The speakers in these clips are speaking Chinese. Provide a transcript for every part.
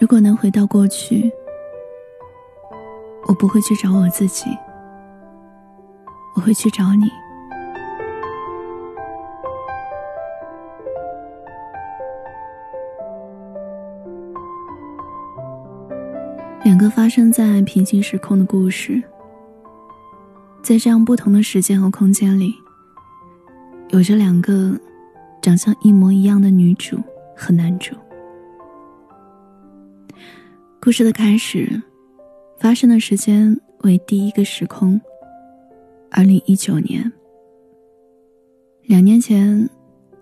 如果能回到过去，我不会去找我自己，我会去找你。两个发生在平行时空的故事，在这样不同的时间和空间里，有着两个长相一模一样的女主和男主。故事的开始，发生的时间为第一个时空，二零一九年。两年前，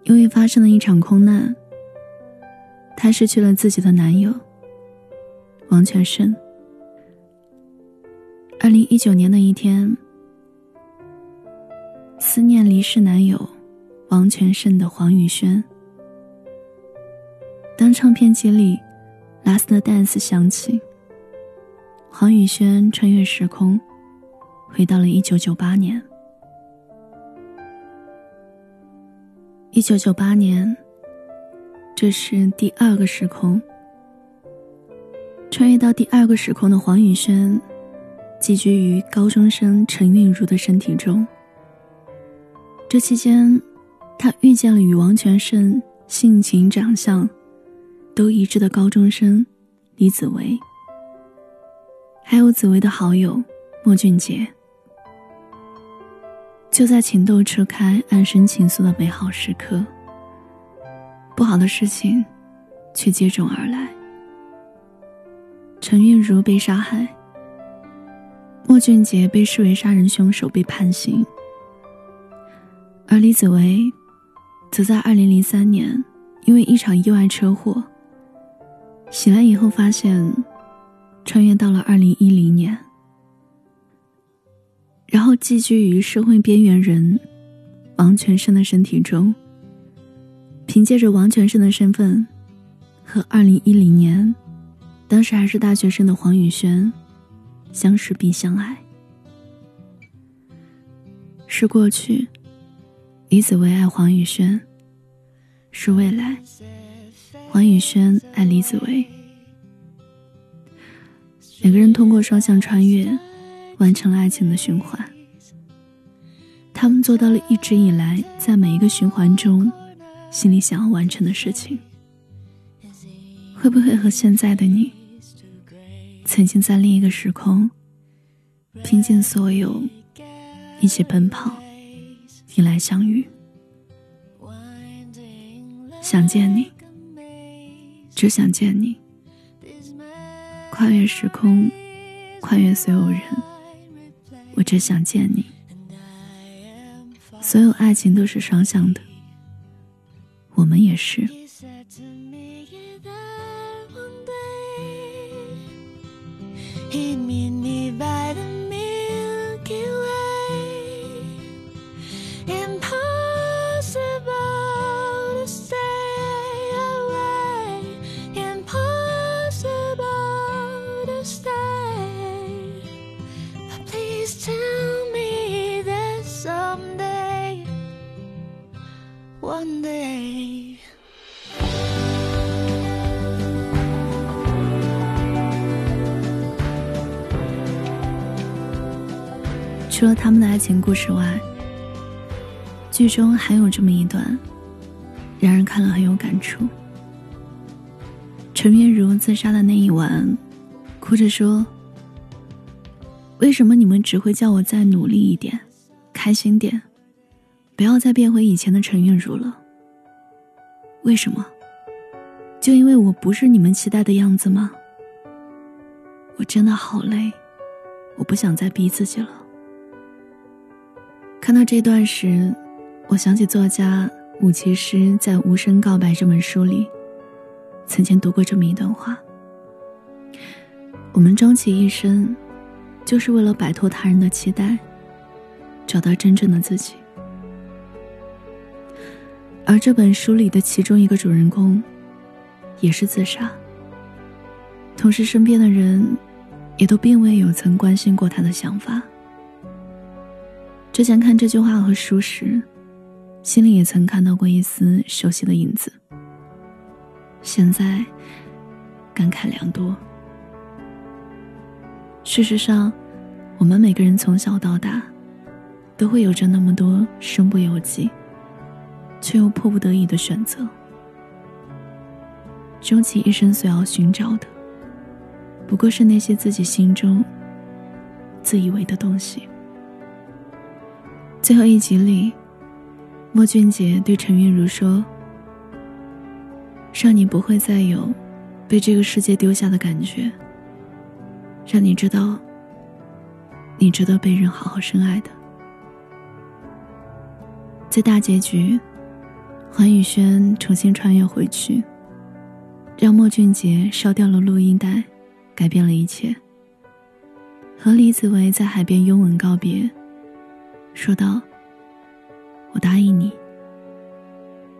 因为发生了一场空难，她失去了自己的男友。王全胜。二零一九年的一天，思念离世男友王全胜的黄宇轩。当唱片机里《Last Dance》响起，黄宇轩穿越时空，回到了一九九八年。一九九八年，这是第二个时空。穿越到第二个时空的黄宇轩，寄居于高中生陈韵如的身体中。这期间，他遇见了与王全胜性情、长相都一致的高中生李子维，还有紫薇的好友莫俊杰。就在情窦初开、暗生情愫的美好时刻，不好的事情却接踵而来。陈韵如被杀害，莫俊杰被视为杀人凶手被判刑，而李子维则在二零零三年因为一场意外车祸醒来以后，发现穿越到了二零一零年，然后寄居于社会边缘人王全胜的身体中，凭借着王全胜的身份和二零一零年。当时还是大学生的黄宇轩，相识并相爱。是过去，李子维爱黄宇轩；是未来，黄宇轩爱李子维。两个人通过双向穿越，完成了爱情的循环。他们做到了一直以来在每一个循环中，心里想要完成的事情。会不会和现在的你？曾经在另一个时空，拼尽所有，一起奔跑，迎来相遇。想见你，只想见你。跨越时空，跨越所有人，我只想见你。所有爱情都是双向的，我们也是。除了他们的爱情故事外，剧中还有这么一段，让人看了很有感触。陈月如自杀的那一晚，哭着说：“为什么你们只会叫我再努力一点，开心点，不要再变回以前的陈月如了？为什么？就因为我不是你们期待的样子吗？我真的好累，我不想再逼自己了。”看到这段时，我想起作家武其师在《无声告白》这本书里，曾经读过这么一段话：我们终其一生，就是为了摆脱他人的期待，找到真正的自己。而这本书里的其中一个主人公，也是自杀，同时身边的人，也都并未有曾关心过他的想法。之前看这句话和书时，心里也曾看到过一丝熟悉的影子。现在，感慨良多。事实上，我们每个人从小到大，都会有着那么多身不由己，却又迫不得已的选择。终其一生所要寻找的，不过是那些自己心中自以为的东西。最后一集里，莫俊杰对陈韵如说：“让你不会再有被这个世界丢下的感觉，让你知道，你值得被人好好深爱的。”在大结局，黄宇轩重新穿越回去，让莫俊杰烧掉了录音带，改变了一切。和李子维在海边拥吻告别。说道：“我答应你，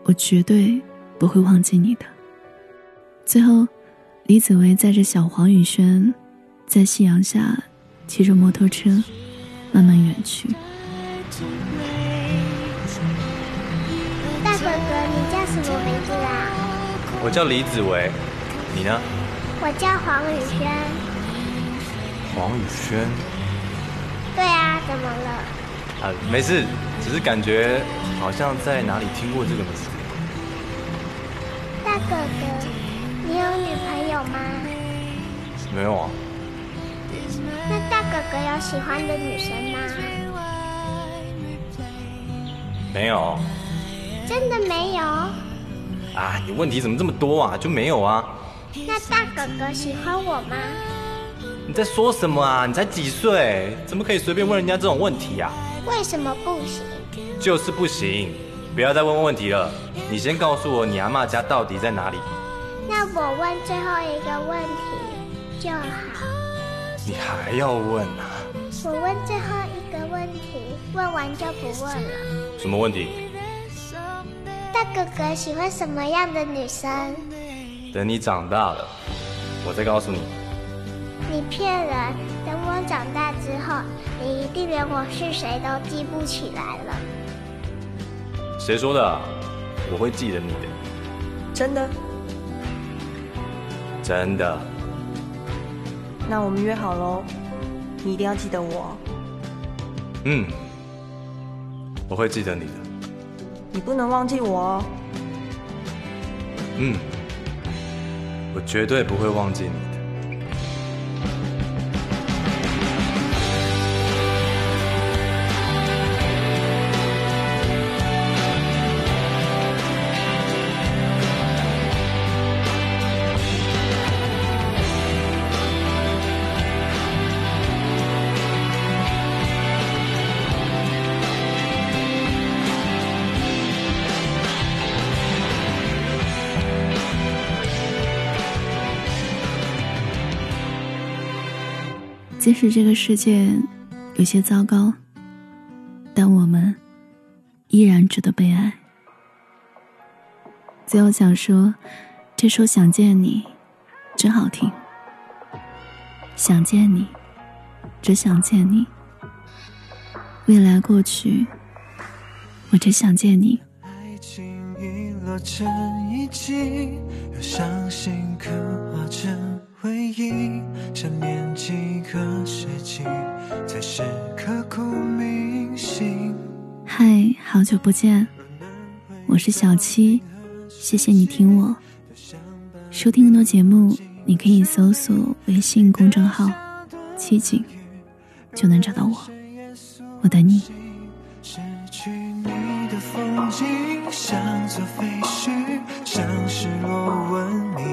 我绝对不会忘记你的。”最后，李子维载着小黄宇轩，在夕阳下骑着摩托车慢慢远去。大哥哥，你叫什么名字啊？我叫李子维，你呢？我叫黄宇轩。黄宇轩？啊，没事，只是感觉好像在哪里听过这个名字。大哥哥，你有女朋友吗？没有啊。那大哥哥有喜欢的女生吗？没有。真的没有？啊，你问题怎么这么多啊？就没有啊。那大哥哥喜欢我吗？你在说什么啊？你才几岁，怎么可以随便问人家这种问题呀？为什么不行？就是不行！不要再问问题了。你先告诉我，你阿妈家到底在哪里？那我问最后一个问题就好。你还要问啊？我问最后一个问题，问完就不问了。什么问题？大哥哥喜欢什么样的女生？等你长大了，我再告诉你。你骗人！等我长大之后，你一定连我是谁都记不起来了。谁说的？我会记得你的。真的？真的。那我们约好喽，你一定要记得我。嗯，我会记得你的。你不能忘记我哦。嗯，我绝对不会忘记你。即使这个世界有些糟糕，但我们依然值得被爱。最后想说，这首《想见你》真好听。想见你，只想见你。未来过去，我只想见你。爱情遗落成遗迹，又伤心刻画成。回忆，想念几个世纪，才是刻骨铭心。嗨，好久不见，我是小七，谢谢你听我。收听更多节目，你可以搜索微信公众号“七景”，就能找到我。我等你。失去你的风景，像座废墟，像失落文明，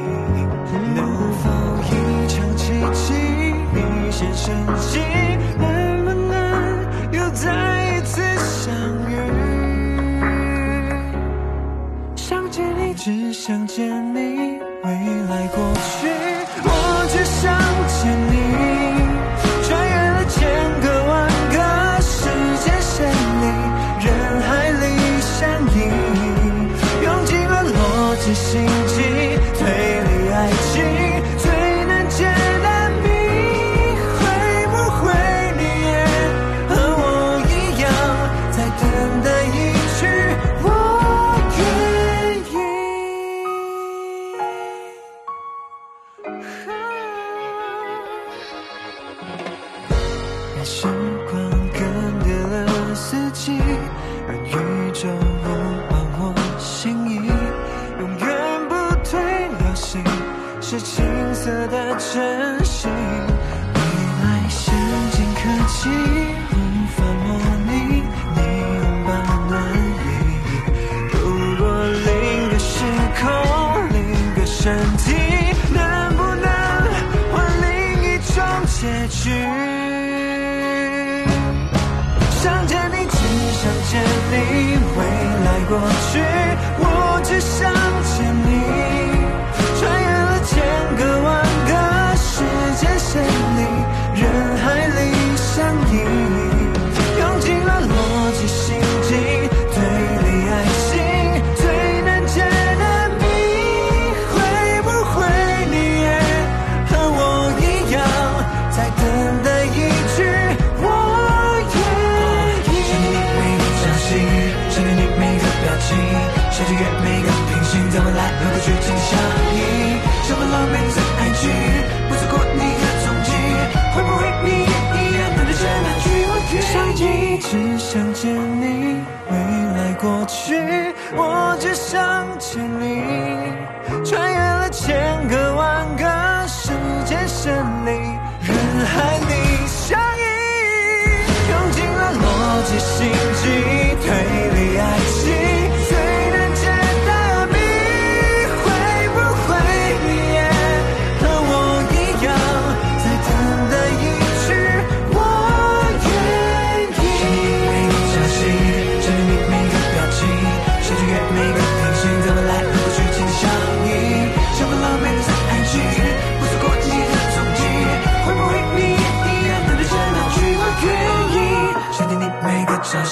时光更迭了四季，让宇宙拥抱我心意，永远不退流星，是青涩的真心，未来先进科技无法模拟你拥抱暖意，如果另个时空，另个身体。过去。心机。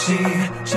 息